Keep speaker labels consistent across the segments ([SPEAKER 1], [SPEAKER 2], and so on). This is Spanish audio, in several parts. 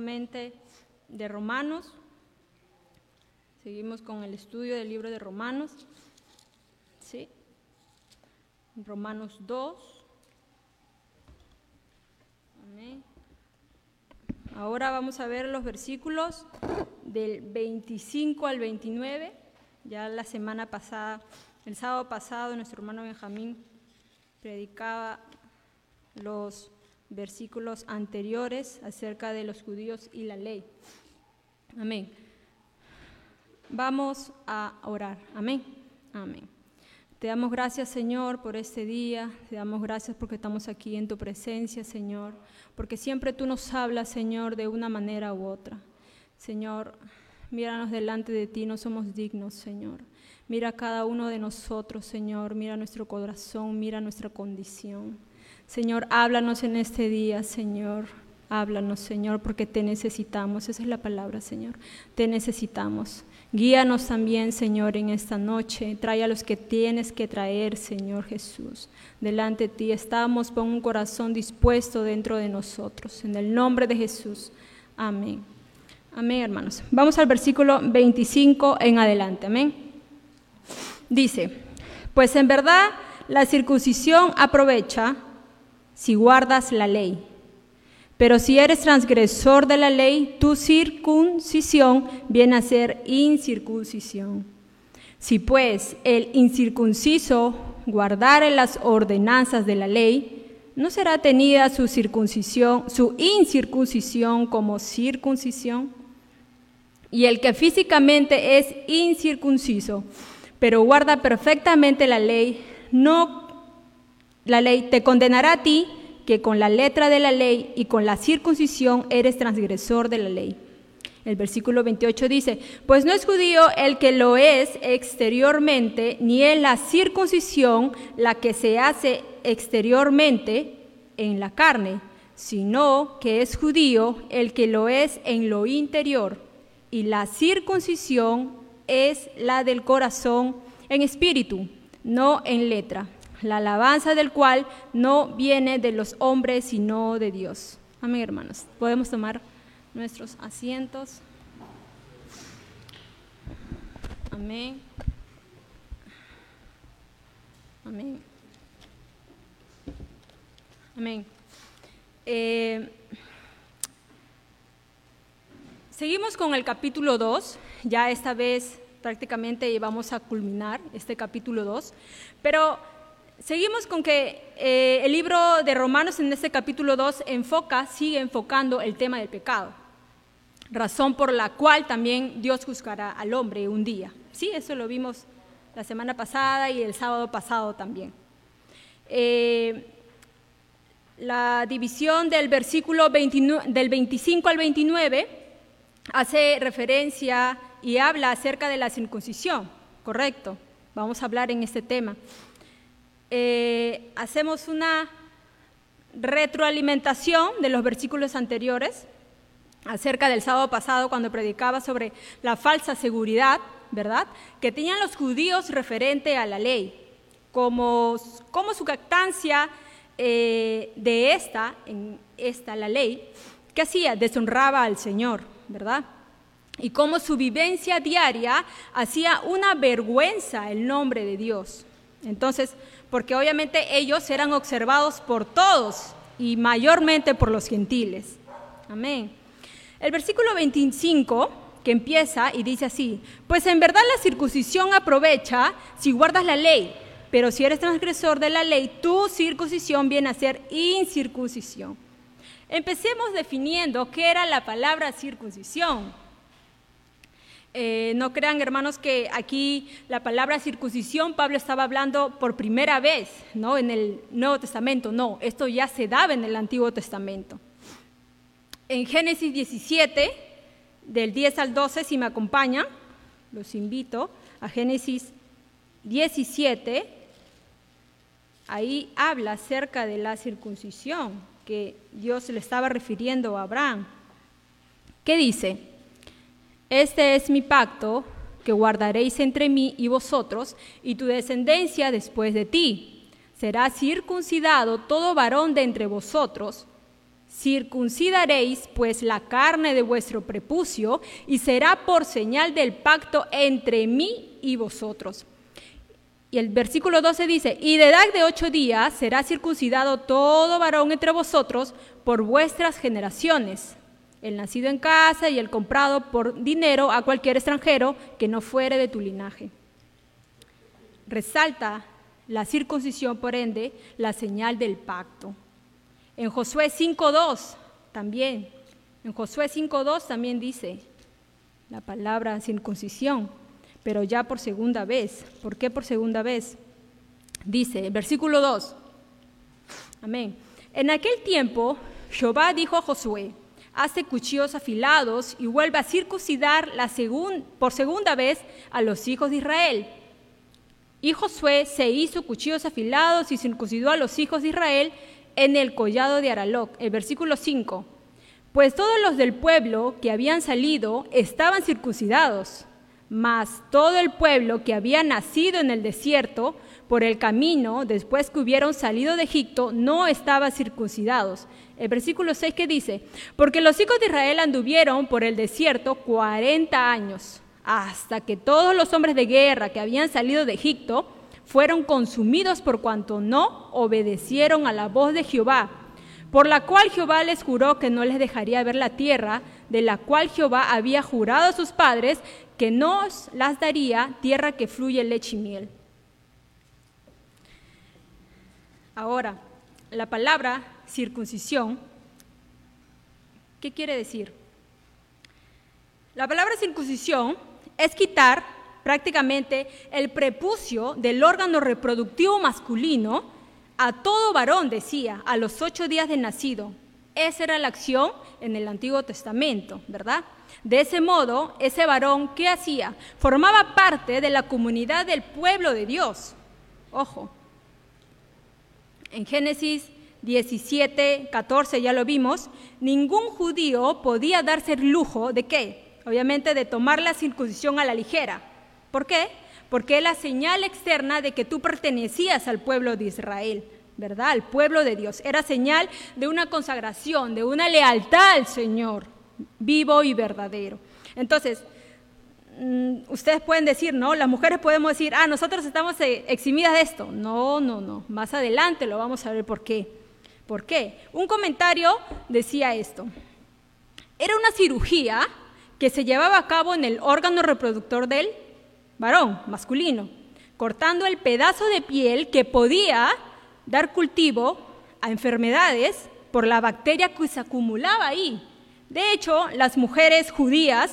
[SPEAKER 1] de Romanos. Seguimos con el estudio del libro de Romanos. ¿Sí? Romanos 2. Amén. Ahora vamos a ver los versículos del 25 al 29. Ya la semana pasada, el sábado pasado, nuestro hermano Benjamín predicaba los versículos anteriores acerca de los judíos y la ley. Amén. Vamos a orar. Amén. Amén. Te damos gracias, Señor, por este día. Te damos gracias porque estamos aquí en tu presencia, Señor. Porque siempre tú nos hablas, Señor, de una manera u otra. Señor, míranos delante de ti, no somos dignos, Señor. Mira a cada uno de nosotros, Señor. Mira nuestro corazón, mira nuestra condición. Señor, háblanos en este día, Señor. Háblanos, Señor, porque te necesitamos. Esa es la palabra, Señor. Te necesitamos. Guíanos también, Señor, en esta noche. Trae a los que tienes que traer, Señor Jesús. Delante de ti estamos con un corazón dispuesto dentro de nosotros. En el nombre de Jesús. Amén. Amén, hermanos. Vamos al versículo 25 en adelante. Amén. Dice, pues en verdad la circuncisión aprovecha si guardas la ley. Pero si eres transgresor de la ley, tu circuncisión viene a ser incircuncisión. Si pues el incircunciso guardare las ordenanzas de la ley, ¿no será tenida su circuncisión, su incircuncisión como circuncisión? Y el que físicamente es incircunciso, pero guarda perfectamente la ley, no la ley te condenará a ti que con la letra de la ley y con la circuncisión eres transgresor de la ley. El versículo 28 dice, pues no es judío el que lo es exteriormente, ni es la circuncisión la que se hace exteriormente en la carne, sino que es judío el que lo es en lo interior, y la circuncisión es la del corazón en espíritu, no en letra la alabanza del cual no viene de los hombres, sino de Dios. Amén, hermanos. Podemos tomar nuestros asientos. Amén. Amén. Amén. Eh, seguimos con el capítulo 2. Ya esta vez prácticamente vamos a culminar este capítulo 2. Pero Seguimos con que eh, el libro de Romanos en este capítulo 2 enfoca, sigue enfocando el tema del pecado, razón por la cual también Dios juzgará al hombre un día. Sí, eso lo vimos la semana pasada y el sábado pasado también. Eh, la división del versículo del 25 al 29 hace referencia y habla acerca de la circuncisión, correcto. Vamos a hablar en este tema. Eh, hacemos una retroalimentación de los versículos anteriores acerca del sábado pasado cuando predicaba sobre la falsa seguridad, ¿verdad?, que tenían los judíos referente a la ley, como, como su captancia eh, de esta, en esta la ley, que hacía? Deshonraba al Señor, ¿verdad? Y como su vivencia diaria hacía una vergüenza el nombre de Dios. Entonces, porque obviamente ellos eran observados por todos y mayormente por los gentiles. Amén. El versículo 25 que empieza y dice así, pues en verdad la circuncisión aprovecha si guardas la ley, pero si eres transgresor de la ley, tu circuncisión viene a ser incircuncisión. Empecemos definiendo qué era la palabra circuncisión. Eh, no crean, hermanos, que aquí la palabra circuncisión Pablo estaba hablando por primera vez, ¿no? En el Nuevo Testamento, no, esto ya se daba en el Antiguo Testamento. En Génesis 17, del 10 al 12, si me acompañan, los invito a Génesis 17, ahí habla acerca de la circuncisión que Dios le estaba refiriendo a Abraham. ¿Qué dice? Este es mi pacto que guardaréis entre mí y vosotros y tu descendencia después de ti. Será circuncidado todo varón de entre vosotros. Circuncidaréis pues la carne de vuestro prepucio y será por señal del pacto entre mí y vosotros. Y el versículo 12 dice, y de edad de ocho días será circuncidado todo varón entre vosotros por vuestras generaciones, el nacido en casa y el comprado por dinero a cualquier extranjero que no fuere de tu linaje. Resalta la circuncisión, por ende, la señal del pacto. En Josué 5.2 también, en Josué 5.2 también dice la palabra circuncisión, pero ya por segunda vez. ¿Por qué por segunda vez? Dice, versículo 2, amén. En aquel tiempo, Jehová dijo a Josué, hace cuchillos afilados y vuelve a circuncidar la por segunda vez a los hijos de Israel. Y Josué se hizo cuchillos afilados y circuncidó a los hijos de Israel en el collado de Araloc. El versículo 5. Pues todos los del pueblo que habían salido estaban circuncidados, mas todo el pueblo que había nacido en el desierto por el camino después que hubieron salido de Egipto no estaba circuncidados. El versículo 6 que dice, porque los hijos de Israel anduvieron por el desierto 40 años, hasta que todos los hombres de guerra que habían salido de Egipto fueron consumidos por cuanto no obedecieron a la voz de Jehová, por la cual Jehová les juró que no les dejaría ver la tierra, de la cual Jehová había jurado a sus padres que nos las daría, tierra que fluye leche y miel. Ahora, la palabra circuncisión, ¿qué quiere decir? La palabra circuncisión es quitar prácticamente el prepucio del órgano reproductivo masculino a todo varón, decía, a los ocho días de nacido. Esa era la acción en el Antiguo Testamento, ¿verdad? De ese modo, ese varón, ¿qué hacía? Formaba parte de la comunidad del pueblo de Dios. Ojo. En Génesis 17, 14, ya lo vimos, ningún judío podía darse el lujo de qué? Obviamente de tomar la circuncisión a la ligera. ¿Por qué? Porque es la señal externa de que tú pertenecías al pueblo de Israel, ¿verdad? Al pueblo de Dios. Era señal de una consagración, de una lealtad al Señor, vivo y verdadero. Entonces, mm, ustedes pueden decir, ¿no? Las mujeres podemos decir, ah, nosotros estamos eh, eximidas de esto. No, no, no. Más adelante lo vamos a ver por qué. ¿Por qué? Un comentario decía esto. Era una cirugía que se llevaba a cabo en el órgano reproductor del varón, masculino, cortando el pedazo de piel que podía dar cultivo a enfermedades por la bacteria que se acumulaba ahí. De hecho, las mujeres judías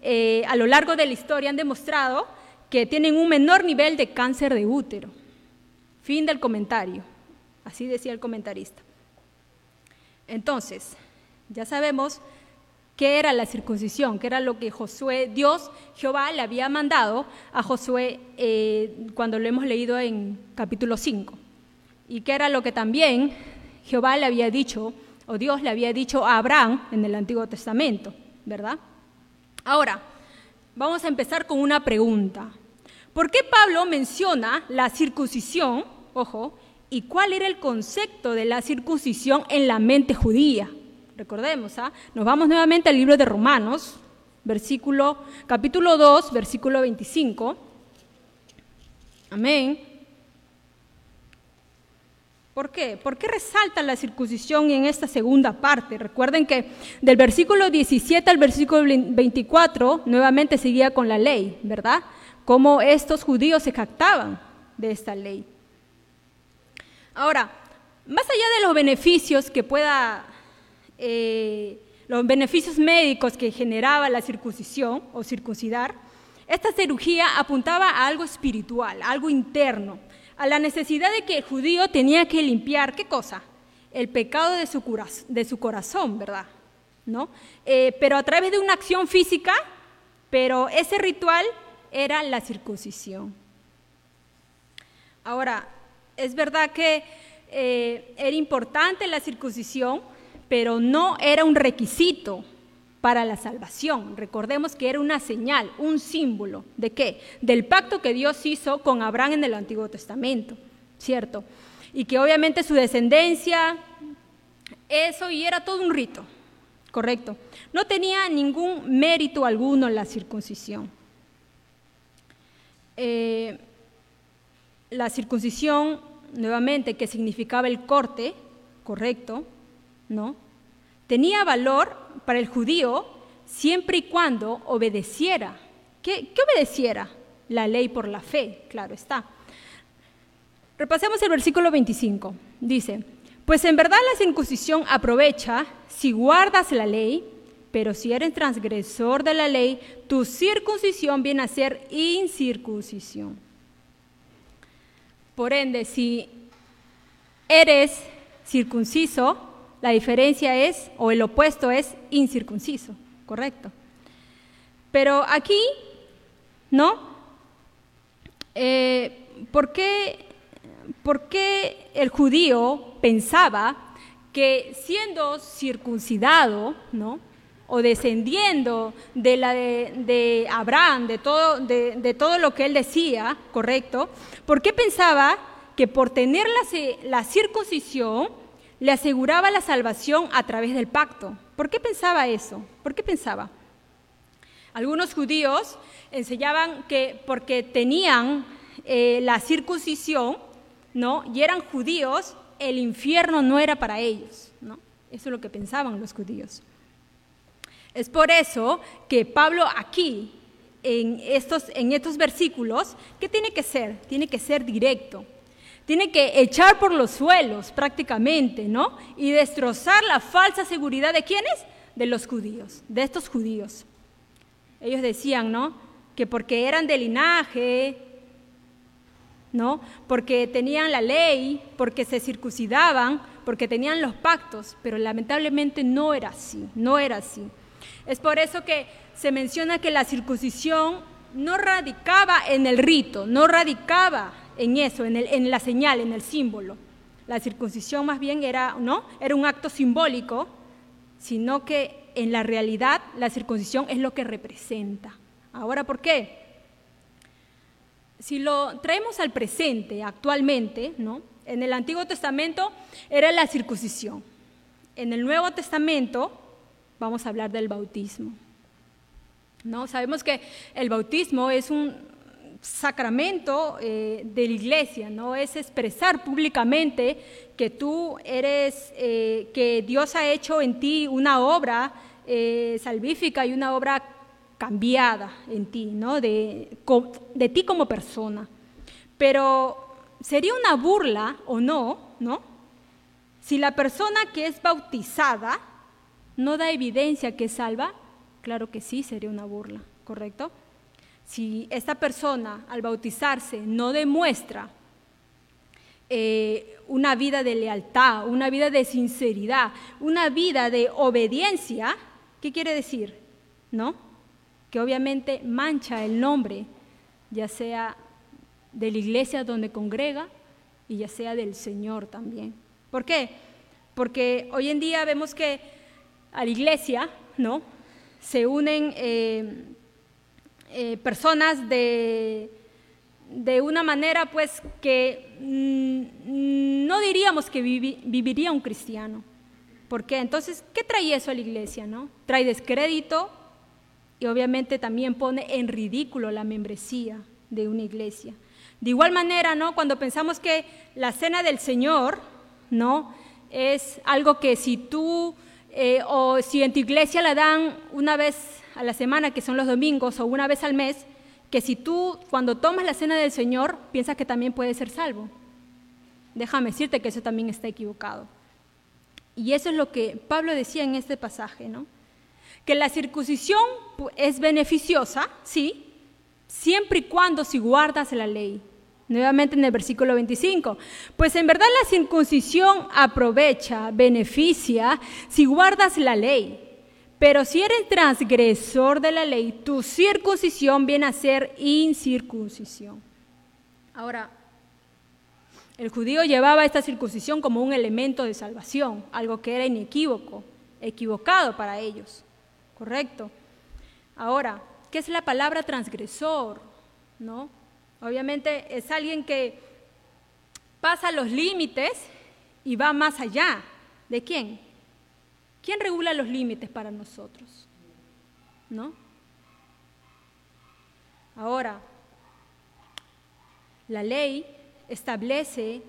[SPEAKER 1] eh, a lo largo de la historia han demostrado que tienen un menor nivel de cáncer de útero. Fin del comentario. Así decía el comentarista. Entonces, ya sabemos qué era la circuncisión, qué era lo que Josué, Dios, Jehová le había mandado a Josué eh, cuando lo hemos leído en capítulo 5. Y qué era lo que también Jehová le había dicho, o Dios le había dicho a Abraham en el Antiguo Testamento, ¿verdad? Ahora, vamos a empezar con una pregunta. ¿Por qué Pablo menciona la circuncisión, ojo, y cuál era el concepto de la circuncisión en la mente judía? Recordemos, ¿ah? nos vamos nuevamente al libro de Romanos, versículo, capítulo 2, versículo 25. Amén. ¿Por qué? ¿Por qué resalta la circuncisión en esta segunda parte? Recuerden que del versículo 17 al versículo 24 nuevamente seguía con la ley, ¿verdad? Cómo estos judíos se jactaban de esta ley. Ahora, más allá de los beneficios que pueda eh, los beneficios médicos que generaba la circuncisión o circuncidar, esta cirugía apuntaba a algo espiritual, algo interno, a la necesidad de que el judío tenía que limpiar, ¿qué cosa? El pecado de su, de su corazón, ¿verdad? ¿No? Eh, pero a través de una acción física, pero ese ritual era la circuncisión. Ahora, es verdad que eh, era importante la circuncisión pero no era un requisito para la salvación. Recordemos que era una señal, un símbolo de qué? Del pacto que Dios hizo con Abraham en el Antiguo Testamento, ¿cierto? Y que obviamente su descendencia eso y era todo un rito, correcto. No tenía ningún mérito alguno la circuncisión. Eh, la circuncisión, nuevamente, que significaba el corte, correcto, ¿no? Tenía valor para el judío siempre y cuando obedeciera. ¿Qué, qué obedeciera? La ley por la fe, claro está. Repasemos el versículo 25. Dice, pues en verdad la circuncisión aprovecha si guardas la ley, pero si eres transgresor de la ley, tu circuncisión viene a ser incircuncisión. Por ende, si eres circunciso, la diferencia es, o el opuesto es incircunciso, correcto. Pero aquí, ¿no? Eh, ¿por, qué, ¿Por qué el judío pensaba que siendo circuncidado, ¿no? O descendiendo de la de, Abraham, de todo, de, todo, lo que él decía, correcto, ¿por qué pensaba que por tener la, la, circuncisión le aseguraba la salvación a través del pacto? ¿Por qué pensaba eso? ¿Por qué pensaba? Algunos judíos enseñaban que porque tenían eh, la circuncisión, ¿no? Y eran judíos, el infierno no era para ellos, ¿no? Eso es lo que pensaban los judíos. Es por eso que Pablo aquí, en estos, en estos versículos, ¿qué tiene que ser? Tiene que ser directo. Tiene que echar por los suelos prácticamente, ¿no? Y destrozar la falsa seguridad de quiénes? De los judíos, de estos judíos. Ellos decían, ¿no? Que porque eran de linaje, ¿no? Porque tenían la ley, porque se circuncidaban, porque tenían los pactos, pero lamentablemente no era así, no era así. Es por eso que se menciona que la circuncisión no radicaba en el rito, no radicaba en eso, en, la señal, en el símbolo. La circuncisión más bien era, ¿no? era un acto simbólico, sino que en la realidad la circuncisión es lo que representa. Ahora, ¿por qué? Si lo traemos al presente, actualmente, ¿no? en el Antiguo Testamento era la circuncisión. En el Nuevo Testamento vamos a hablar del bautismo. ¿No? Sabemos que el bautismo es un sacramento eh, de la iglesia, ¿no? Es expresar públicamente que tú eres, eh, que Dios ha hecho en ti una obra eh, salvífica y una obra cambiada en ti, ¿no? De, de ti como persona. Pero sería una burla o no, ¿no? Si la persona que es bautizada ¿No da evidencia que salva? Claro que sí, sería una burla, ¿correcto? Si esta persona al bautizarse no demuestra eh, una vida de lealtad, una vida de sinceridad, una vida de obediencia, ¿qué quiere decir? ¿No? Que obviamente mancha el nombre, ya sea de la iglesia donde congrega y ya sea del Señor también. ¿Por qué? Porque hoy en día vemos que a la iglesia, ¿no? Se unen eh, eh, personas de, de, una manera, pues, que mm, no diríamos que viviría un cristiano. ¿Por qué? Entonces, ¿qué trae eso a la iglesia, no? Trae descrédito y obviamente también pone en ridículo la membresía de una iglesia. De igual manera, ¿no? Cuando pensamos que la cena del Señor, ¿no? Es algo que si tú eh, o si en tu iglesia la dan una vez a la semana, que son los domingos, o una vez al mes, que si tú cuando tomas la cena del Señor piensas que también puedes ser salvo. Déjame decirte que eso también está equivocado. Y eso es lo que Pablo decía en este pasaje, ¿no? Que la circuncisión es beneficiosa, sí, siempre y cuando si guardas la ley. Nuevamente en el versículo 25. Pues en verdad la circuncisión aprovecha, beneficia si guardas la ley. Pero si eres transgresor de la ley, tu circuncisión viene a ser incircuncisión. Ahora, el judío llevaba esta circuncisión como un elemento de salvación, algo que era inequívoco, equivocado para ellos. ¿Correcto? Ahora, ¿qué es la palabra transgresor? ¿No? Obviamente es alguien que pasa los límites y va más allá. ¿De quién? ¿Quién regula los límites para nosotros? ¿No? Ahora, la ley establece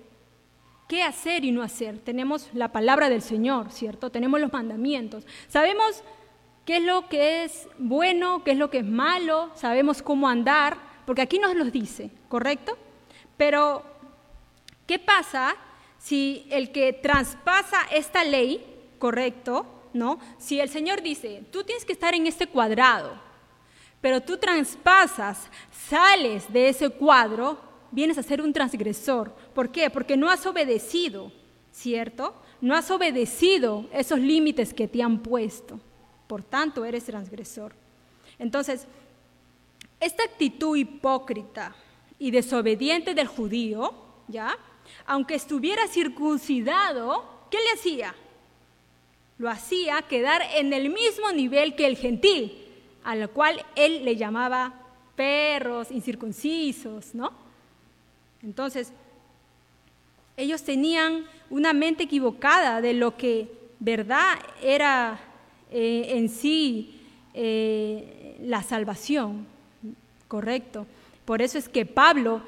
[SPEAKER 1] qué hacer y no hacer. Tenemos la palabra del Señor, ¿cierto? Tenemos los mandamientos. Sabemos qué es lo que es bueno, qué es lo que es malo, sabemos cómo andar, porque aquí nos los dice, ¿correcto? Pero, ¿qué pasa si el que traspasa esta ley, correcto, ¿no? Si el Señor dice, tú tienes que estar en este cuadrado, pero tú traspasas, sales de ese cuadro, vienes a ser un transgresor. ¿Por qué? Porque no has obedecido, ¿cierto? No has obedecido esos límites que te han puesto. Por tanto, eres transgresor. Entonces, esta actitud hipócrita y desobediente del judío, ¿ya? Aunque estuviera circuncidado, ¿qué le hacía? Lo hacía quedar en el mismo nivel que el gentil, al cual él le llamaba perros, incircuncisos, ¿no? Entonces, ellos tenían una mente equivocada de lo que verdad era eh, en sí eh, la salvación, correcto. Por eso es que Pablo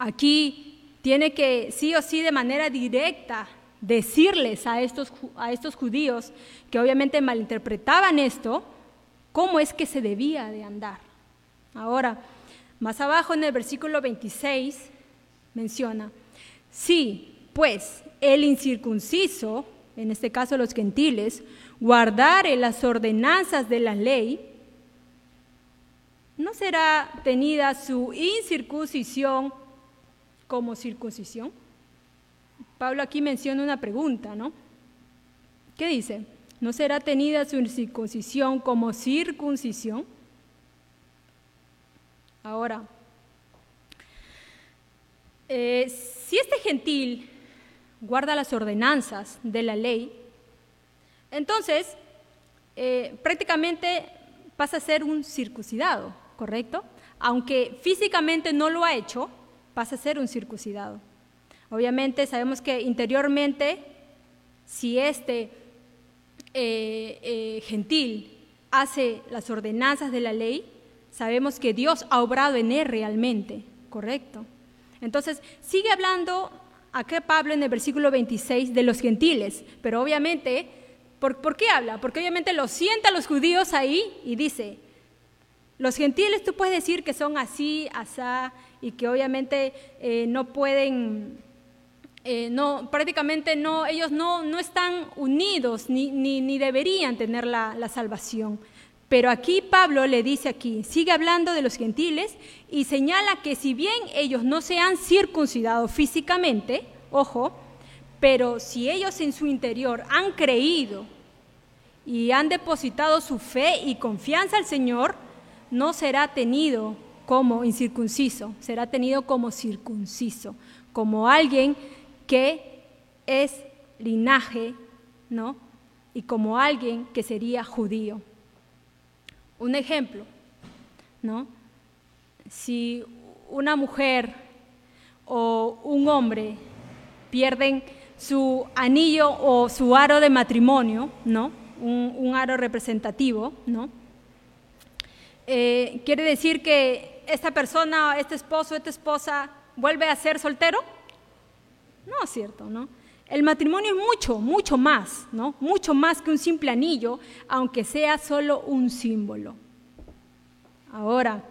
[SPEAKER 1] aquí tiene que sí o sí de manera directa decirles a estos, a estos judíos que obviamente malinterpretaban esto, cómo es que se debía de andar. Ahora, más abajo en el versículo 26 menciona, sí, pues el incircunciso, en este caso los gentiles, guardare las ordenanzas de la ley, ¿no será tenida su incircuncisión como circuncisión? Pablo aquí menciona una pregunta, ¿no? ¿Qué dice? ¿No será tenida su circuncisión como circuncisión? Ahora, eh, si este gentil guarda las ordenanzas de la ley, entonces eh, prácticamente pasa a ser un circuncidado, ¿correcto? Aunque físicamente no lo ha hecho, pasa a ser un circuncidado. Obviamente sabemos que interiormente, si este eh, eh, gentil hace las ordenanzas de la ley, sabemos que Dios ha obrado en él realmente, ¿correcto? Entonces, sigue hablando acá Pablo en el versículo 26 de los gentiles, pero obviamente, ¿por, ¿por qué habla? Porque obviamente lo sienta los judíos ahí y dice, los gentiles tú puedes decir que son así, asá, y que obviamente eh, no pueden eh, no, prácticamente no, ellos no, no están unidos ni, ni, deberían tener la, la, salvación. Pero aquí Pablo le dice aquí, sigue hablando de los gentiles y señala que si bien ellos no se han circuncidado físicamente, ojo, pero si ellos en su interior han creído y han depositado su fe y confianza al Señor, no será tenido como incircunciso, será tenido como circunciso, como alguien que es linaje, ¿no? Y como alguien que sería judío. Un ejemplo, ¿no? Si una mujer o un hombre pierden su anillo o su aro de matrimonio, ¿no? Un, aro representativo, ¿no? Eh, ¿Quiere decir que esta persona, este esposo, esta esposa vuelve a ser soltero? No es cierto, ¿no? El matrimonio es mucho, mucho más, ¿no? Mucho más que un simple anillo, aunque sea solo un símbolo. Ahora,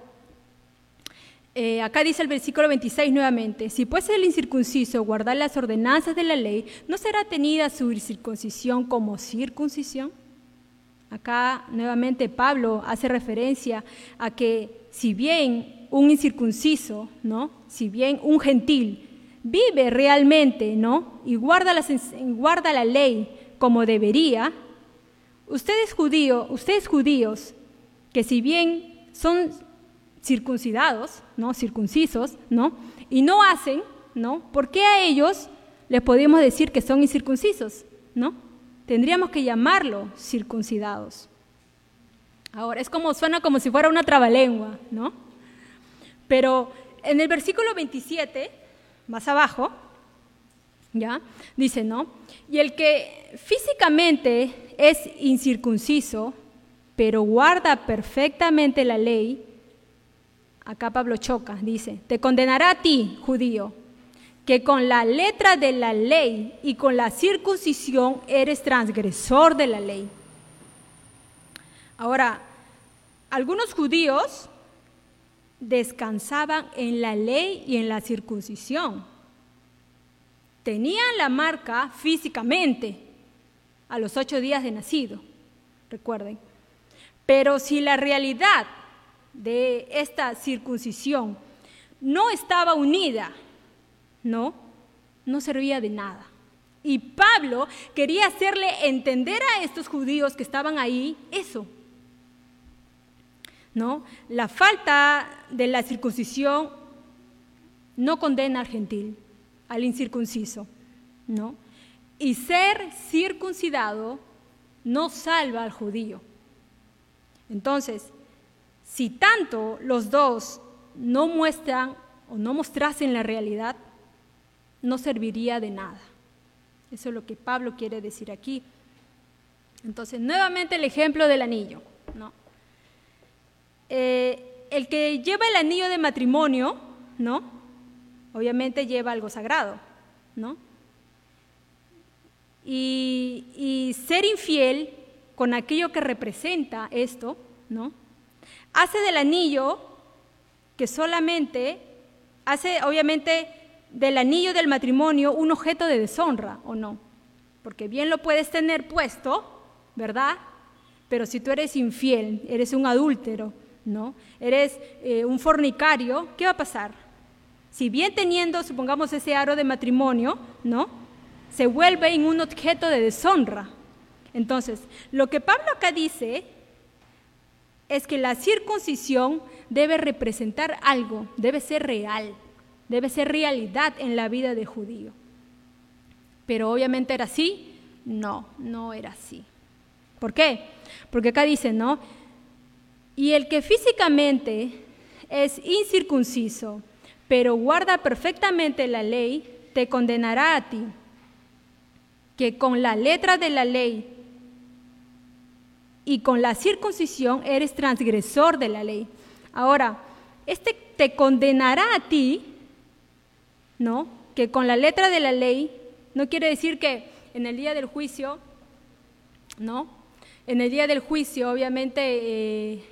[SPEAKER 1] eh, acá dice el versículo 26 nuevamente, si pues el incircunciso guardar las ordenanzas de la ley, ¿no será tenida su circuncisión como circuncisión? Acá nuevamente Pablo hace referencia a que si bien un incircunciso, ¿no? Si bien un gentil vive realmente, ¿no? Y guarda, guarda la ley como debería, ustedes judíos, ustedes judíos, que si bien son circuncidados, ¿no? Circuncisos, ¿no? Y no hacen, ¿no? ¿Por qué a ellos les podemos decir que son incircuncisos, ¿no? Tendríamos que llamarlo circuncidados. Ahora, es como, suena como si fuera una trabalengua, ¿no? Pero en el versículo 27 más abajo, ¿Ya? Dice, ¿no? Y el que físicamente es incircunciso, pero guarda perfectamente la ley, acá Pablo choca, dice, te condenará a ti, judío, que con la letra de la ley y con la circuncisión eres transgresor de la ley. Ahora, algunos judíos descansaban en la ley y en la circuncisión. Tenían la marca físicamente a los ocho días de nacido, recuerden. Pero si la realidad de esta circuncisión no estaba unida, no, no servía de nada. Y Pablo quería hacerle entender a estos judíos que estaban ahí eso, ¿no? La falta de la circuncisión no condena al gentil, al incircunciso, ¿no? Y ser circuncidado no salva al judío. Entonces, si tanto los dos no muestran o no mostrasen la realidad, no serviría de nada. Eso es lo que Pablo quiere decir aquí. Entonces, nuevamente el ejemplo del anillo. ¿no? Eh, el que lleva el anillo de matrimonio, ¿no? Obviamente lleva algo sagrado, ¿no? Y, y ser infiel con aquello que representa esto, ¿no? Hace del anillo que solamente hace, obviamente, del anillo del matrimonio un objeto de deshonra, ¿o no? Porque bien lo puedes tener puesto, ¿verdad? Pero si tú eres infiel, eres un adúltero, ¿no? Eres eh, un fornicario, ¿qué va a pasar? Si bien teniendo, supongamos, ese aro de matrimonio, ¿no? Se vuelve en un objeto de deshonra. Entonces, lo que Pablo acá dice es que la circuncisión debe representar algo, debe ser real, debe ser realidad en la vida de judío. Pero obviamente era así, no, no era así. ¿Por qué? Porque acá dice, ¿no? Y el que físicamente es incircunciso, pero guarda perfectamente la ley, te condenará a ti, que con la letra de la ley y con la circuncisión eres transgresor de la ley. Ahora, este te condenará a ti, ¿no? Que con la letra de la ley no quiere decir que en el día del juicio, ¿no? En el día del juicio, obviamente, eh,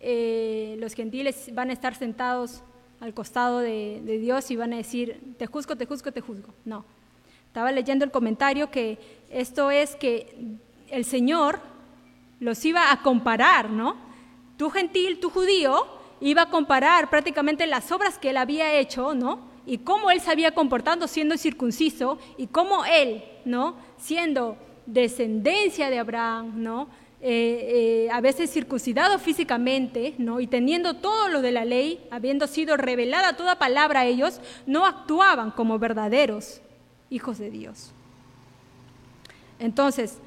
[SPEAKER 1] eh, los gentiles van a estar sentados al costado de, Dios y van a decir, te juzgo, te juzgo, te juzgo. No. Estaba leyendo el comentario que esto es que el Señor los iba a comparar, ¿no? Tu gentil, tu judío, iba a comparar prácticamente las obras que él había hecho, ¿no? Y cómo él se había comportado siendo circunciso y cómo él, ¿no? Siendo descendencia de Abraham, ¿no? Eh, eh, a veces circuncidado físicamente, ¿no? y teniendo todo lo de la ley, habiendo sido revelada toda palabra a ellos, no actuaban como verdaderos hijos de Dios. Entonces,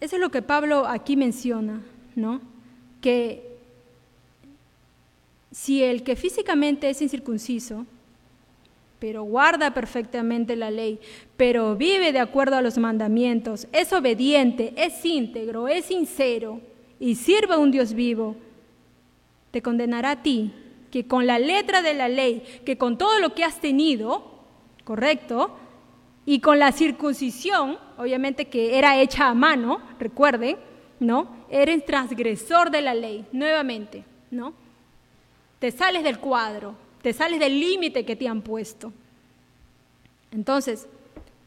[SPEAKER 1] eso es lo que Pablo aquí menciona, ¿no? Que si el que físicamente es incircunciso pero guarda perfectamente la ley, pero vive de acuerdo a los mandamientos, es obediente, es íntegro, es sincero y sirve a un Dios vivo, te condenará a ti, que con la letra de la ley, que con todo lo que has tenido, correcto, y con la circuncisión, obviamente que era hecha a mano, recuerden, ¿no? Eres transgresor de la ley, nuevamente, ¿no? Te sales del cuadro, te sales del límite que te han puesto. Entonces,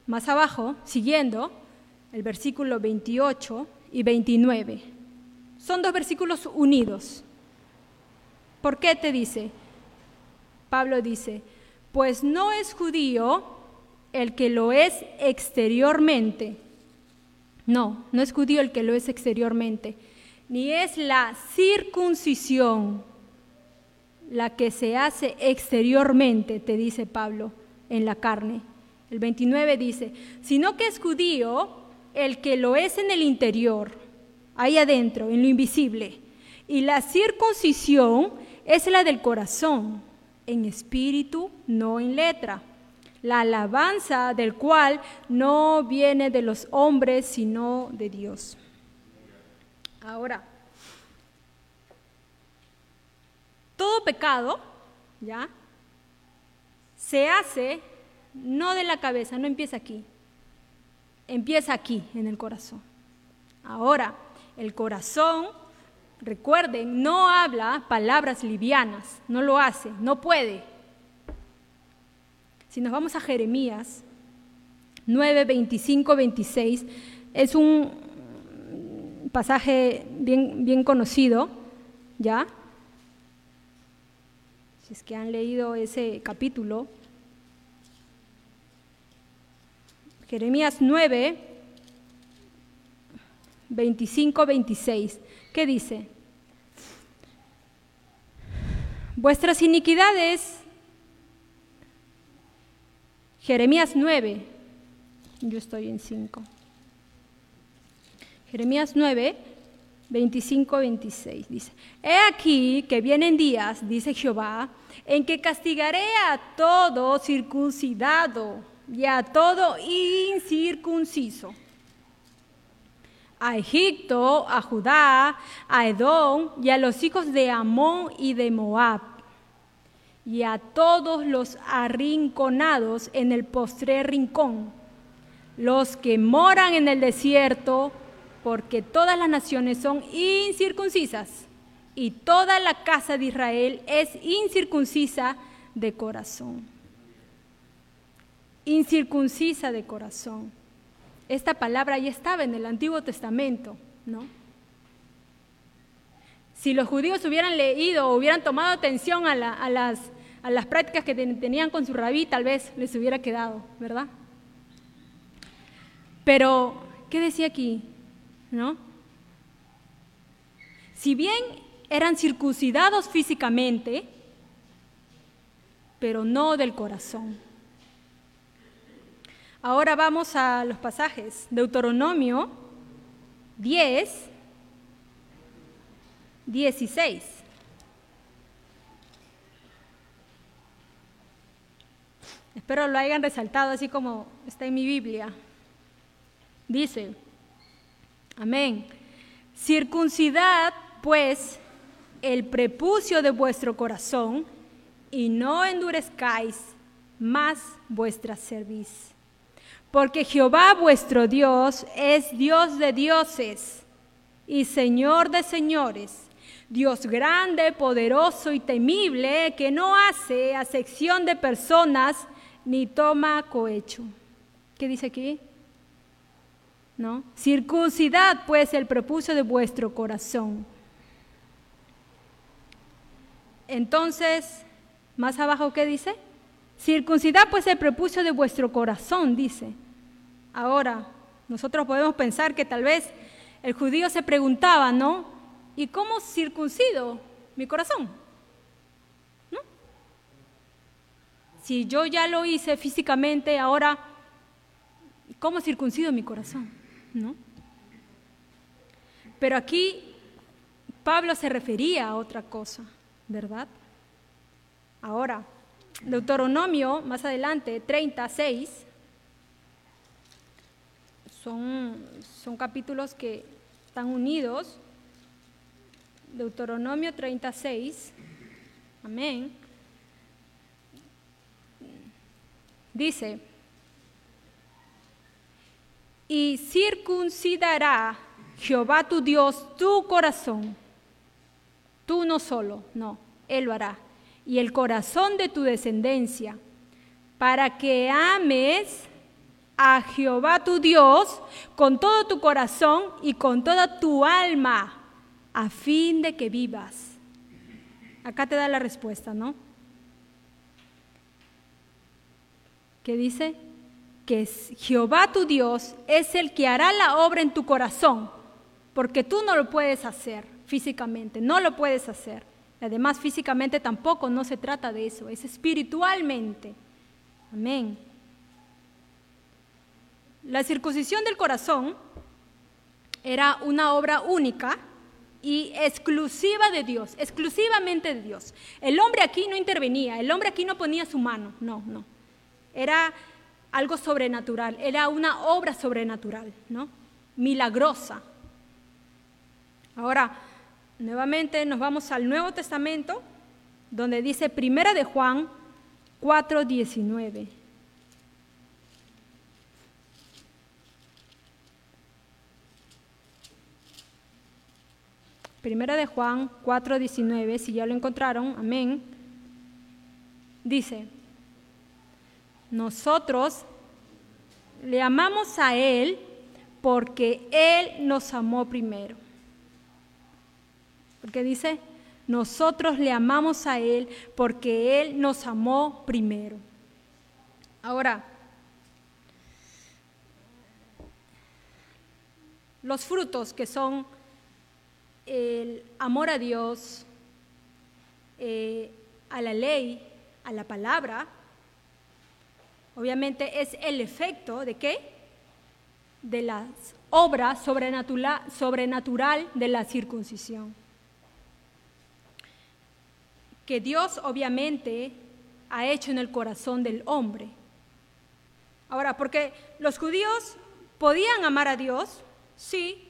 [SPEAKER 1] más abajo, siguiendo, el versículo 28 y 29. Son dos versículos unidos. ¿Por qué te dice? Pablo dice, pues no es judío el que lo es exteriormente. No, no es judío el que lo es exteriormente, ni es la circuncisión la que se hace exteriormente, te dice Pablo, en la carne. El 29 dice, sino que es judío el que lo es en el interior, ahí adentro, en lo invisible. Y la circuncisión es la del corazón, en espíritu, no en letra. la alabanza del cual no viene de los hombres, sino de Dios. Ahora, todo pecado, ¿ya? Se hace no de la cabeza, no empieza aquí, empieza aquí, en el corazón. Ahora, el corazón, recuerden, no habla palabras livianas, no lo hace, no puede. Si nos vamos a Jeremías 9, 25, 26, es un pasaje bien, bien conocido, ¿ya? Si es que han leído ese capítulo. Jeremías 9, 25, 26. ¿Qué dice? Vuestras iniquidades, Jeremías 9, yo estoy en 5. Jeremías 9, 25, 26 dice, He aquí que vienen días, dice Jehová, en que castigaré a todo circuncidado y a todo incircunciso. A Egipto, a Judá, a Edom y a los hijos de Amón y de Moab, y a todos los arrinconados en el postrer rincón, los que moran en el desierto, porque todas las naciones son incircuncisas, y toda la casa de Israel es incircuncisa de corazón. Incircuncisa de corazón. Esta palabra ya estaba en el Antiguo Testamento, ¿no? Si los judíos hubieran leído o hubieran tomado atención a, las, prácticas que tenían con su rabí, tal vez les hubiera quedado, ¿verdad? Pero, ¿qué decía aquí? ¿No? Si bien eran circuncidados físicamente, pero no del corazón. Ahora vamos a los pasajes. Deuteronomio 10, 16. Espero lo hayan resaltado así como está en mi Biblia. Dice, amén. Circuncidad pues el prepucio de vuestro corazón y no endurezcáis más vuestra cerviz porque Jehová vuestro Dios es Dios de dioses y Señor de señores, Dios grande, poderoso y temible, que no hace acepción de personas ni toma cohecho. ¿Qué dice aquí? ¿No? Circuncidad pues el prepucio de vuestro corazón. Entonces, más abajo, ¿qué dice? Circuncidad pues el prepucio de vuestro corazón, dice. Ahora, nosotros podemos pensar que tal vez el judío se preguntaba, ¿no? ¿Y cómo circuncido mi corazón? ¿No? Si yo ya lo hice físicamente, ahora, ¿cómo circuncido mi corazón? ¿No? Pero aquí Pablo se refería a otra cosa, ¿verdad? Ahora, Deuteronomio, más adelante, 36, son, son capítulos que están unidos. Deuteronomio 36, amén. Dice, y circuncidará Jehová tu Dios tu corazón, tú no solo, no, Él lo hará y el corazón de tu descendencia, para que ames a Jehová tu Dios con todo tu corazón y con toda tu alma, a fin de que vivas. Acá te da la respuesta, ¿no? ¿Qué dice? Que Jehová tu Dios es el que hará la obra en tu corazón, porque tú no lo puedes hacer físicamente, no lo puedes hacer. Además, físicamente tampoco no se trata de eso, es espiritualmente. Amén. La circuncisión del corazón era una obra única y exclusiva de Dios, exclusivamente de Dios. El hombre aquí no intervenía, el hombre aquí no ponía su mano, no, no. era algo sobrenatural, era una obra sobrenatural, ¿no? Milagrosa. Ahora, nuevamente nos vamos al Nuevo Testamento, donde dice Primera de Juan 4:19. Primera de Juan 4:19, si ya lo encontraron, amén. Dice, nosotros le amamos a Él porque Él nos amó primero. Porque dice, nosotros le amamos a Él porque Él nos amó primero. Ahora, los frutos que son el amor a Dios, eh, a la ley, a la palabra, obviamente es el efecto de qué? De las obras sobrenatural, sobrenatural de la circuncisión. Que Dios obviamente ha hecho en el corazón del hombre. Ahora, porque los judíos podían amar a Dios, sí,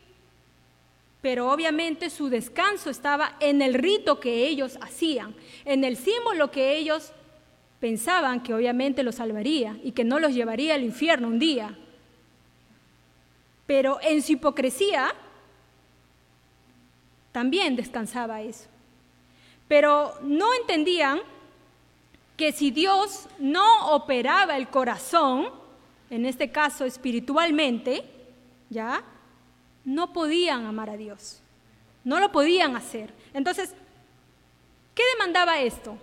[SPEAKER 1] pero obviamente su descanso estaba en el rito que ellos hacían, en el símbolo que ellos pensaban que obviamente los salvaría y que no los llevaría al infierno un día. Pero en su hipocresía también descansaba eso. Pero no entendían que si Dios no operaba el corazón, en este caso espiritualmente, ¿ya? no podían amar a Dios, no lo podían hacer. Entonces, ¿qué demandaba esto?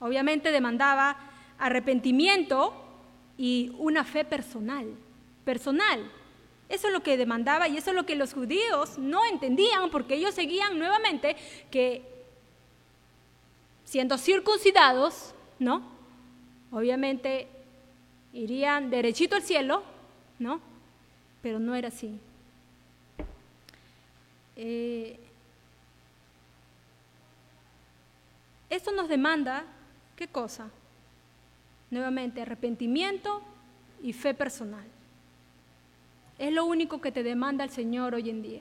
[SPEAKER 1] Obviamente demandaba arrepentimiento y una fe personal, personal. Eso es lo que demandaba y eso es lo que los judíos no entendían porque ellos seguían nuevamente que siendo circuncidados, ¿no? Obviamente irían derechito al cielo, ¿no? Pero no era así. Eh, esto nos demanda, ¿qué cosa? Nuevamente, arrepentimiento y fe personal. Es lo único que te demanda el Señor hoy en día.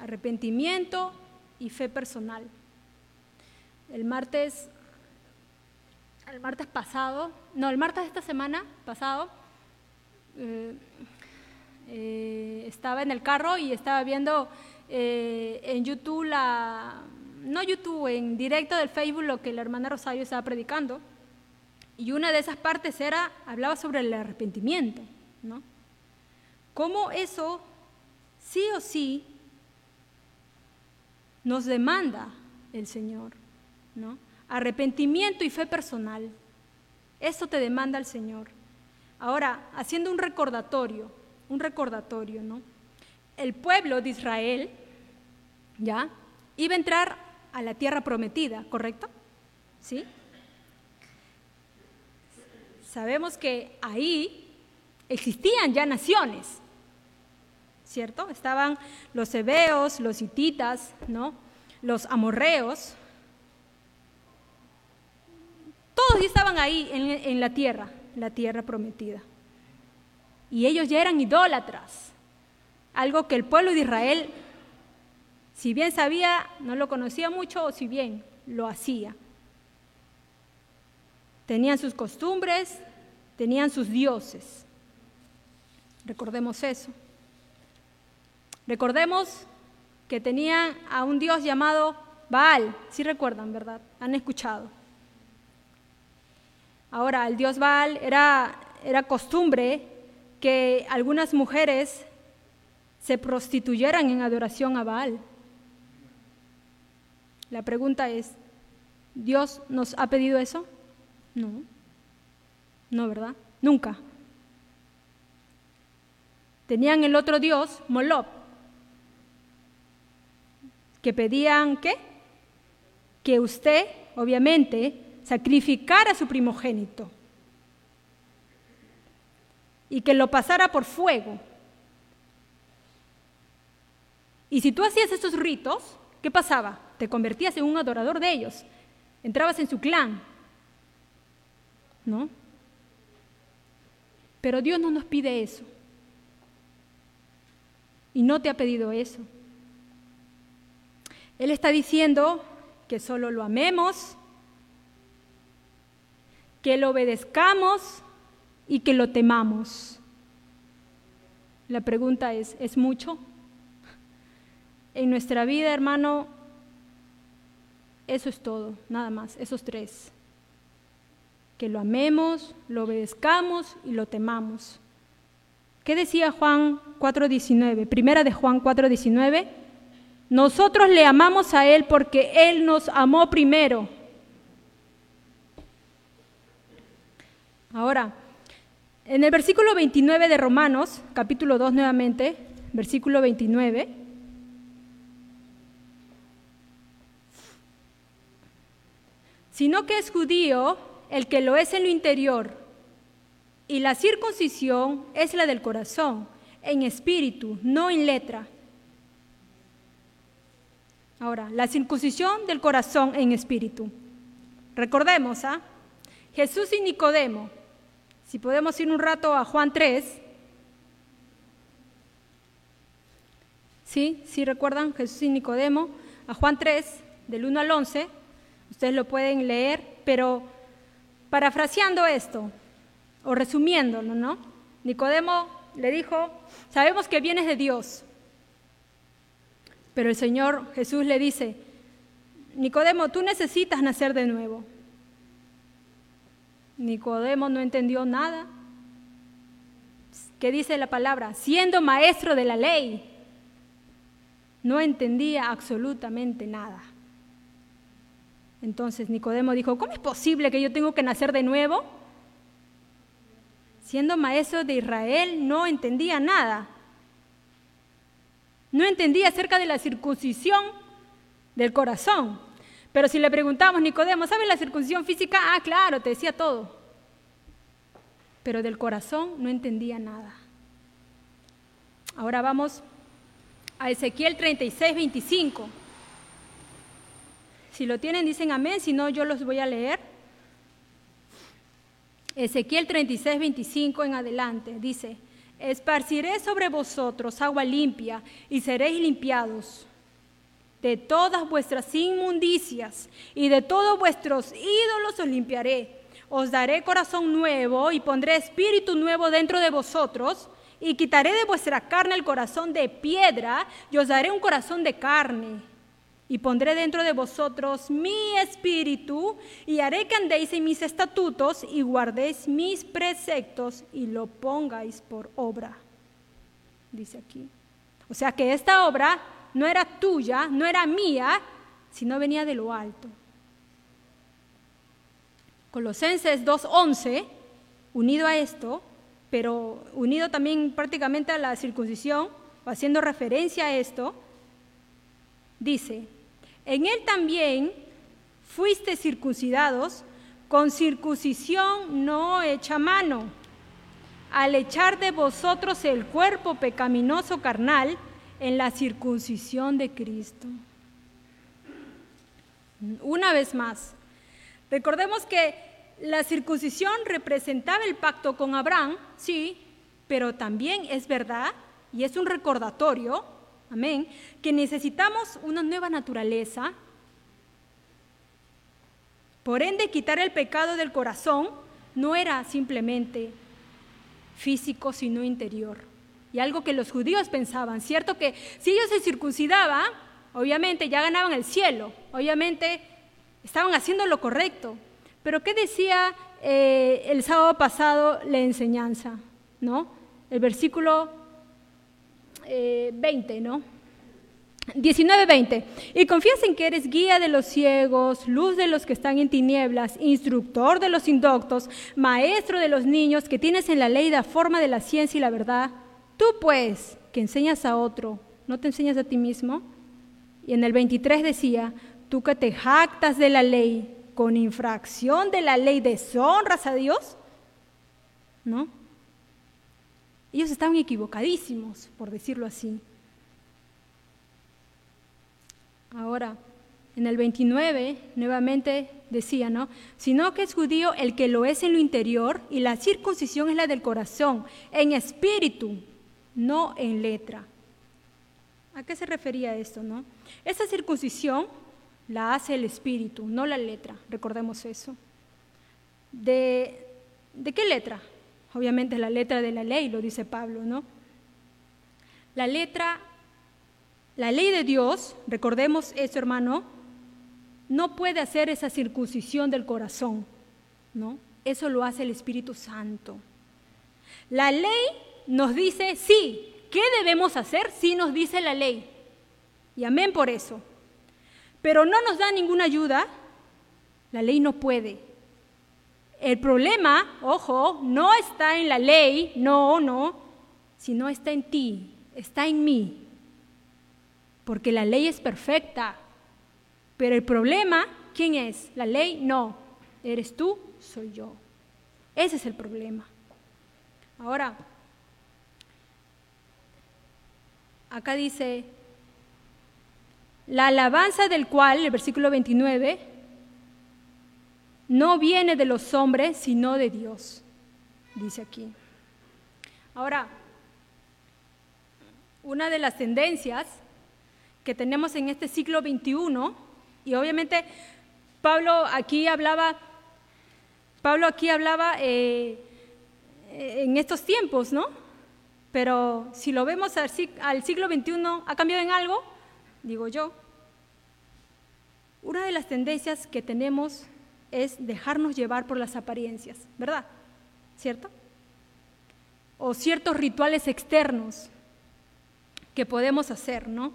[SPEAKER 1] Arrepentimiento y fe personal. El martes, el martes pasado, no, el martes de esta semana pasado, eh, eh, estaba en el carro y estaba viendo eh, en YouTube, la, no YouTube, en directo del Facebook lo que la hermana Rosario estaba predicando. Y una de esas partes era, hablaba sobre el arrepentimiento, ¿no? Cómo eso, sí o sí, nos demanda el Señor, ¿no? Arrepentimiento y fe personal. Eso te demanda el Señor. Ahora, haciendo un recordatorio, un recordatorio, ¿no? El pueblo de Israel, ¿ya? Iba a entrar a la tierra prometida, ¿correcto? ¿Sí? Sabemos que ahí existían ya naciones, ¿cierto? Estaban los hebeos, los hititas, ¿no? Los amorreos. Todos ya estaban ahí en, en la tierra, la tierra prometida y ellos ya eran idólatras, algo que el pueblo de Israel, si bien sabía, no lo conocía mucho o si bien lo hacía. Tenían sus costumbres, tenían sus dioses. Recordemos eso. Recordemos que tenían a un dios llamado Baal, si recuerdan, ¿verdad? Han escuchado. Ahora, el dios Baal era, era costumbre que algunas mujeres se prostituyeran en adoración a Baal. La pregunta es, ¿Dios nos ha pedido eso? No. No, ¿verdad? Nunca. Tenían el otro Dios, Molob, que pedían ¿qué? Que usted, obviamente, sacrificara a su primogénito y que lo pasara por fuego. Y si tú hacías esos ritos, ¿qué pasaba? Te convertías en un adorador de ellos, entrabas en su clan, ¿no? Pero Dios no nos pide eso. Y no te ha pedido eso. Él está diciendo que solo lo amemos, que lo obedezcamos y que lo temamos. La pregunta es, ¿es mucho? En nuestra vida, hermano, eso es todo, nada más, esos tres. Que lo amemos, lo obedezcamos y lo temamos. ¿Qué decía Juan 4.19? Primera de Juan 4.19. Nosotros le amamos a Él porque Él nos amó primero. Ahora, en el versículo 29 de Romanos, capítulo 2 nuevamente, versículo 29, sino que es judío el que lo es en lo interior, y la circuncisión es la del corazón, en espíritu, no en letra. Ahora, la circuncisión del corazón en espíritu. Recordemos, ¿ah? Jesús y Nicodemo si podemos ir un rato a Juan 3. ¿Sí? ¿Sí recuerdan Jesús y Nicodemo? A Juan 3, del 1 al 11. Ustedes lo pueden leer, pero parafraseando esto, o resumiéndolo, ¿no? Nicodemo le dijo, sabemos que vienes de Dios, pero el Señor Jesús le dice, Nicodemo, tú necesitas nacer de nuevo. Nicodemo no entendió nada. ¿Qué dice la palabra? Siendo maestro de la ley, no entendía absolutamente nada. Entonces Nicodemo dijo, ¿cómo es posible que yo tengo que nacer de nuevo? Siendo maestro de Israel, no entendía nada. No entendía acerca de la circuncisión del corazón. Pero si le preguntamos, Nicodemo, ¿sabes la circuncisión física? Ah, claro, te decía todo. Pero del corazón no entendía nada. Ahora vamos a Ezequiel 36, 25. Si lo tienen, dicen amén, si no, yo los voy a leer. Ezequiel 36, 25 en adelante dice, esparciré sobre vosotros agua limpia y seréis limpiados de todas vuestras inmundicias y de todos vuestros ídolos os limpiaré. Os daré corazón nuevo y pondré espíritu nuevo dentro de vosotros y quitaré de vuestra carne el corazón de piedra y os daré un corazón de carne. Y pondré dentro de vosotros mi espíritu y haré que andéis en mis estatutos y guardéis mis preceptos y lo pongáis por obra. Dice aquí. O sea que esta obra no era tuya, no era mía, sino venía de lo alto. Colosenses 2.11, unido a esto, pero unido también prácticamente a la circuncisión, haciendo referencia a esto, dice, en él también fuiste circuncidados con circuncisión no hecha mano, al echar de vosotros el cuerpo pecaminoso carnal, en la circuncisión de Cristo. Una vez más, recordemos que la circuncisión representaba el pacto con Abraham, sí, pero también es verdad y es un recordatorio, amén, que necesitamos una nueva naturaleza. Por ende, quitar el pecado del corazón no era simplemente físico, sino interior y algo que los judíos pensaban, ¿cierto? Que si ellos se circuncidaban, obviamente ya ganaban el cielo, obviamente estaban haciendo lo correcto. Pero ¿qué decía eh, el sábado pasado la enseñanza? ¿No? El versículo 20, eh, ¿no? 19-20. Y confías en que eres guía de los ciegos, luz de los que están en tinieblas, instructor de los indoctos, maestro de los niños, que tienes en la ley la forma de la ciencia y la verdad Tú pues, que enseñas a otro, ¿no te enseñas a ti mismo? Y en el 23 decía, tú que te jactas de la ley, con infracción de la ley deshonras a Dios, ¿no? Ellos estaban equivocadísimos, por decirlo así. Ahora, en el 29 nuevamente decía, ¿no? Sino que es judío el que lo es en lo interior y la circuncisión es la del corazón, en espíritu, no en letra. ¿A qué se refería esto, no? Esa circuncisión la hace el espíritu, no la letra, recordemos eso. ¿De, ¿De qué letra? Obviamente la letra de la ley, lo dice Pablo, ¿no? La letra, la ley de Dios, recordemos eso, hermano, no puede hacer esa circuncisión del corazón, ¿no? Eso lo hace el Espíritu Santo. La ley nos dice, sí, ¿qué debemos hacer? Sí nos dice la ley. Y amén por eso. Pero no nos da ninguna ayuda. La ley no puede. El problema, ojo, no está en la ley, no, no, sino está en ti, está en mí. Porque la ley es perfecta. Pero el problema, ¿quién es? ¿La ley? No. ¿Eres tú? Soy yo. Ese es el problema. Ahora, acá dice, la alabanza del cual, el versículo 29, no viene de los hombres, sino de Dios, dice aquí. Ahora, una de las tendencias que tenemos en este siglo XXI y obviamente Pablo aquí hablaba, Pablo aquí hablaba eh, en estos tiempos, ¿no? Pero si lo vemos al, al siglo XXI, ¿ha cambiado en algo? Digo yo. Una de las tendencias que tenemos es dejarnos llevar por las apariencias, ¿verdad? ¿Cierto? O ciertos rituales externos que podemos hacer, ¿no?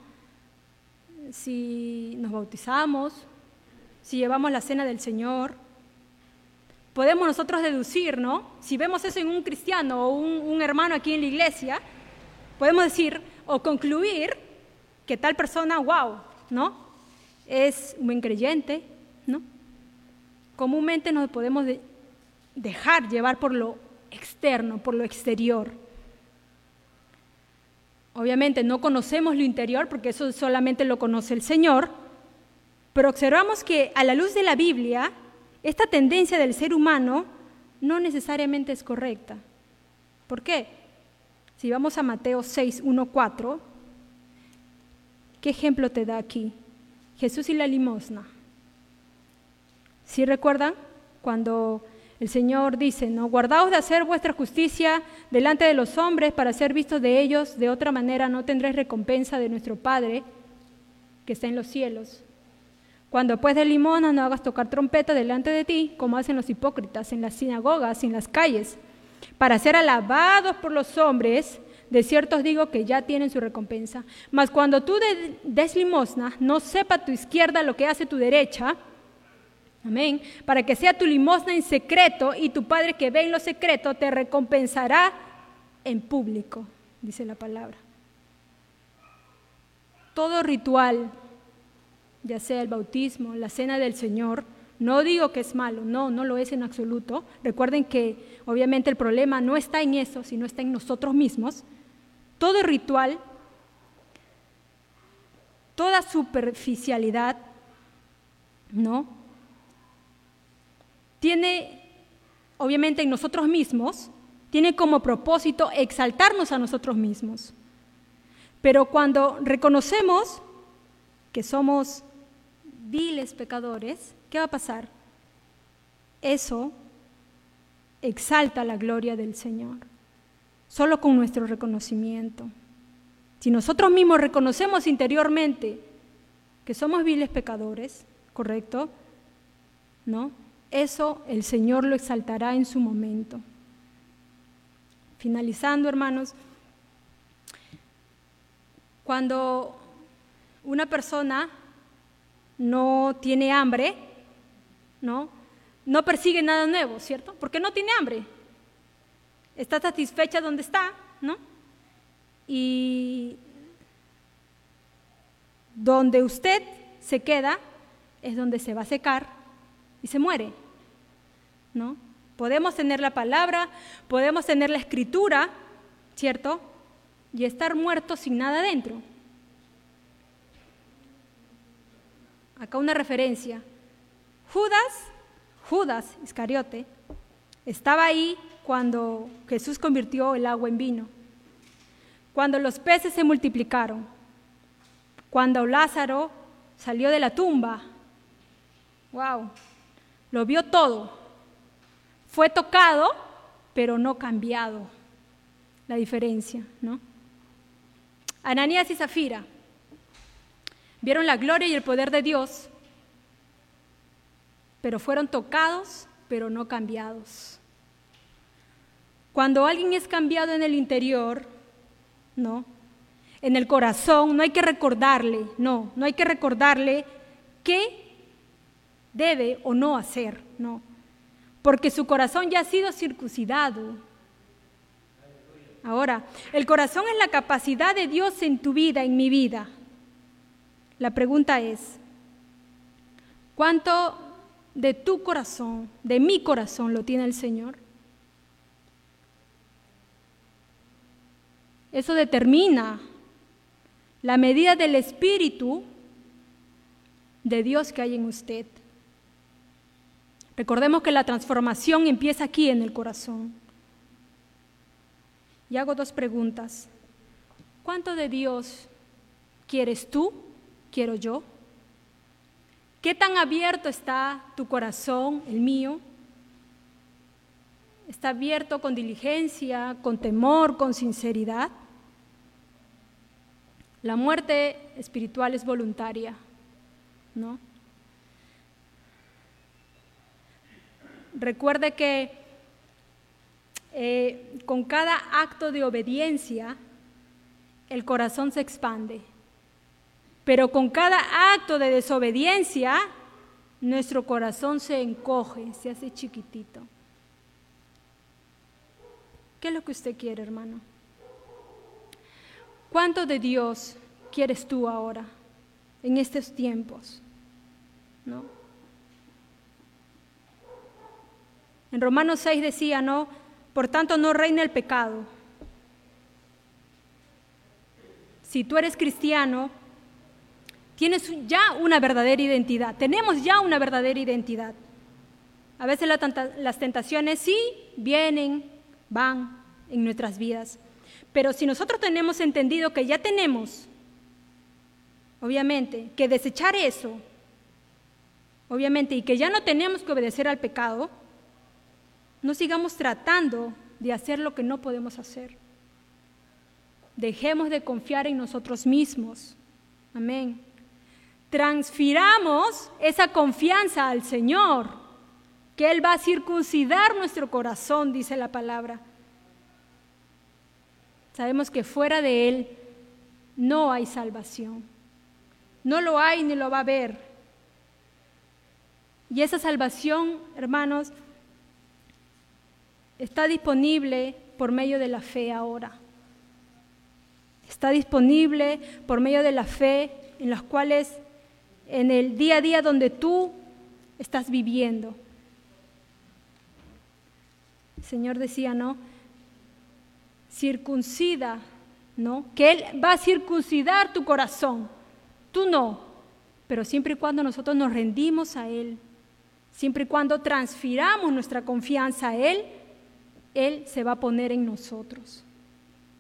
[SPEAKER 1] si nos bautizamos, si llevamos la cena del Señor, podemos nosotros deducir, ¿no? Si vemos eso en un cristiano o un, hermano aquí en la iglesia, podemos decir o concluir que tal persona, wow, ¿no? Es un buen creyente, ¿no? Comúnmente nos podemos dejar llevar por lo externo, por lo exterior. Obviamente no conocemos lo interior porque eso solamente lo conoce el Señor, pero observamos que a la luz de la Biblia, esta tendencia del ser humano no necesariamente es correcta. ¿Por qué? Si vamos a Mateo 6, 1, 4, ¿qué ejemplo te da aquí? Jesús y la limosna. ¿Sí recuerdan? Cuando el Señor dice, ¿no? Guardaos de hacer vuestra justicia delante de los hombres para ser vistos de ellos, de otra manera no tendréis recompensa de nuestro Padre que está en los cielos. Cuando pues de limona no hagas tocar trompeta delante de ti, como hacen los hipócritas en las sinagogas y en las calles, para ser alabados por los hombres, de cierto os digo que ya tienen su recompensa. Mas cuando tú des limosna, no sepa tu izquierda lo que hace tu derecha, Amén. Para que sea tu limosna en secreto y tu Padre que ve en lo secreto te recompensará en público, dice la palabra. Todo ritual, ya sea el bautismo, la cena del Señor, no digo que es malo, no, no lo es en absoluto. Recuerden que obviamente el problema no está en eso, sino está en nosotros mismos. Todo ritual, toda superficialidad, ¿no? Tiene, obviamente en nosotros mismos, tiene como propósito exaltarnos a nosotros mismos. Pero cuando reconocemos que somos viles pecadores, ¿qué va a pasar? Eso exalta la gloria del Señor, solo con nuestro reconocimiento. Si nosotros mismos reconocemos interiormente que somos viles pecadores, ¿correcto? ¿No? Eso el Señor lo exaltará en su momento. Finalizando, hermanos, cuando una persona no tiene hambre, ¿no? No persigue nada nuevo, ¿cierto? Porque no tiene hambre. Está satisfecha donde está, ¿no? Y donde usted se queda es donde se va a secar y se muere. ¿No? Podemos tener la palabra, podemos tener la escritura, ¿cierto? Y estar muertos sin nada dentro. acá una referencia. Judas, Judas Iscariote, estaba ahí cuando Jesús convirtió el agua en vino, cuando los peces se multiplicaron, cuando Lázaro salió de la tumba. Wow, lo vio todo. Fue tocado, pero no cambiado. La diferencia, ¿no? Ananías y Zafira vieron la gloria y el poder de Dios, pero fueron tocados, pero no cambiados. Cuando alguien es cambiado en el interior, ¿no? En el corazón, no hay que recordarle, no, no hay que recordarle qué debe o no hacer, no. Porque su corazón ya ha sido circuncidado. Ahora, el corazón es la capacidad de Dios en tu vida, en mi vida. La pregunta es, ¿cuánto de tu corazón, de mi corazón lo tiene el Señor? Eso determina la medida del espíritu de Dios que hay en usted. Recordemos que la transformación empieza aquí en el corazón. Y hago dos preguntas. ¿Cuánto de Dios quieres tú? ¿Quiero yo? ¿Qué tan abierto está tu corazón, el mío? ¿Está abierto con diligencia, con temor, con sinceridad? La muerte espiritual es voluntaria, ¿no? Recuerde que eh, con cada acto de obediencia el corazón se expande, pero con cada acto de desobediencia nuestro corazón se encoge, se hace chiquitito. ¿Qué es lo que usted quiere, hermano? ¿Cuánto de Dios quieres tú ahora, en estos tiempos? ¿No? En Romanos 6 decía, ¿no? Por tanto, no reina el pecado. Si tú eres cristiano, tienes ya una verdadera identidad. Tenemos ya una verdadera identidad. A veces las tentaciones sí vienen, van en nuestras vidas. Pero si nosotros tenemos entendido que ya tenemos, obviamente, que desechar eso, obviamente, y que ya no tenemos que obedecer al pecado, no sigamos tratando de hacer lo que no podemos hacer. Dejemos de confiar en nosotros mismos. Amén. Transfiramos esa confianza al Señor, que Él va a circuncidar nuestro corazón, dice la palabra. Sabemos que fuera de Él no hay salvación. No lo hay ni lo va a haber. Y esa salvación, hermanos, está disponible por medio de la fe ahora. Está disponible por medio de la fe en las cuales en el día a día donde tú estás viviendo. El Señor decía, ¿no? circuncida, ¿no? Que Él va a circuncidar tu corazón, tú no, pero siempre y cuando nosotros nos rendimos a Él, siempre y cuando transfiramos nuestra confianza a Él, Él se va a poner en nosotros.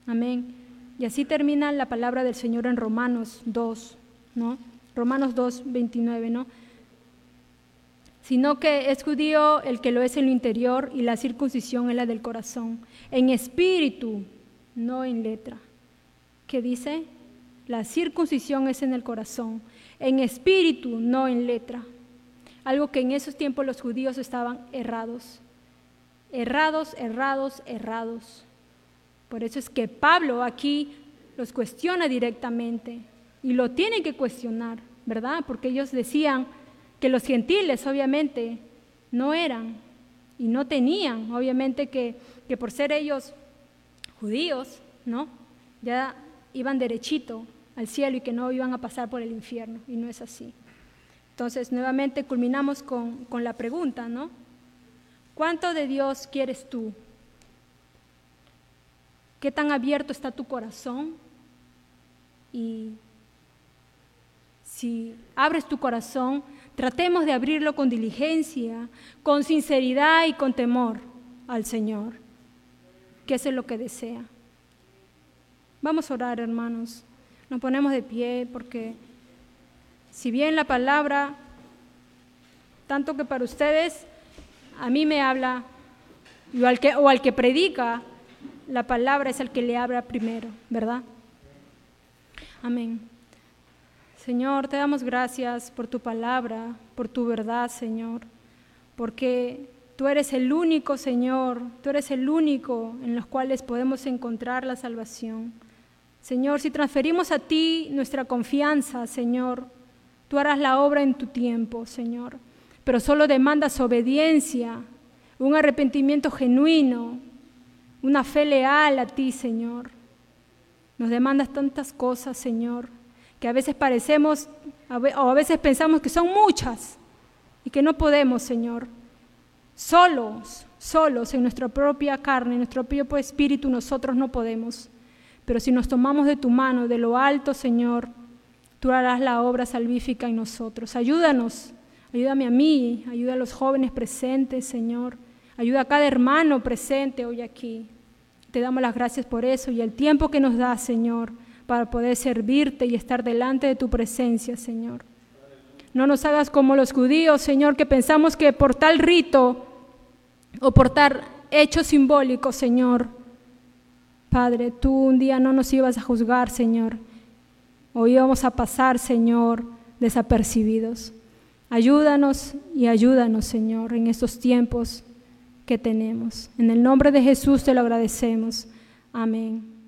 [SPEAKER 1] Amén. Y así termina la palabra del Señor en Romanos 2, ¿no? Romanos 2, 29, ¿no? Sino que es judío el que lo es en lo interior y la circuncisión es la del corazón en espíritu, no en letra. ¿Qué dice? La circuncisión es en el corazón, en espíritu, no en letra. Algo que en esos tiempos los judíos estaban errados. Errados, errados, errados. Por eso es que Pablo aquí los cuestiona directamente y lo tienen que cuestionar, ¿verdad? Porque ellos decían que los gentiles obviamente no eran y no tenían, obviamente que que por ser ellos judíos, ¿no? Ya iban derechito al cielo y que no iban a pasar por el infierno, y no es así. Entonces, nuevamente culminamos con, con la pregunta, ¿no? ¿Cuánto de Dios quieres tú? ¿Qué tan abierto está tu corazón? Y si abres tu corazón, tratemos de abrirlo con diligencia, con sinceridad y con temor al Señor, que es lo que desea. Vamos a orar, hermanos. Nos ponemos de pie porque si bien la palabra, tanto que para ustedes, a mí me habla, o al que, o al que predica, la palabra es el que le habla primero, ¿verdad? Amén. Señor, te damos gracias por tu palabra, por tu verdad, Señor, porque tú eres el único, Señor, tú eres el único en los cuales podemos encontrar la salvación. Señor, si transferimos a ti nuestra confianza, Señor, tú harás la obra en tu tiempo, Señor, pero solo demandas obediencia, un arrepentimiento genuino, una fe leal a ti, Señor. Nos demandas tantas cosas, Señor, que a veces parecemos o a veces pensamos que son muchas y que no podemos, Señor. Solos, solos en nuestra propia carne, en nuestro propio espíritu, nosotros no podemos. Pero si nos tomamos de tu mano, de lo alto, Señor, tú harás la obra salvífica en nosotros. Ayúdanos, ayúdame a mí, ayuda a los jóvenes presentes, Señor. Ayuda a cada hermano presente hoy aquí. Te damos las gracias por eso y el tiempo que nos das, Señor, para poder servirte y estar delante de tu presencia, Señor. No nos hagas como los judíos, Señor, que pensamos que por tal rito o por tal hecho simbólico, Señor, Padre, tú un día no nos ibas a juzgar, Señor, o íbamos a pasar, Señor, desapercibidos. Ayúdanos y ayúdanos, Señor, en estos tiempos que tenemos. En el nombre de Jesús te lo agradecemos. Amén.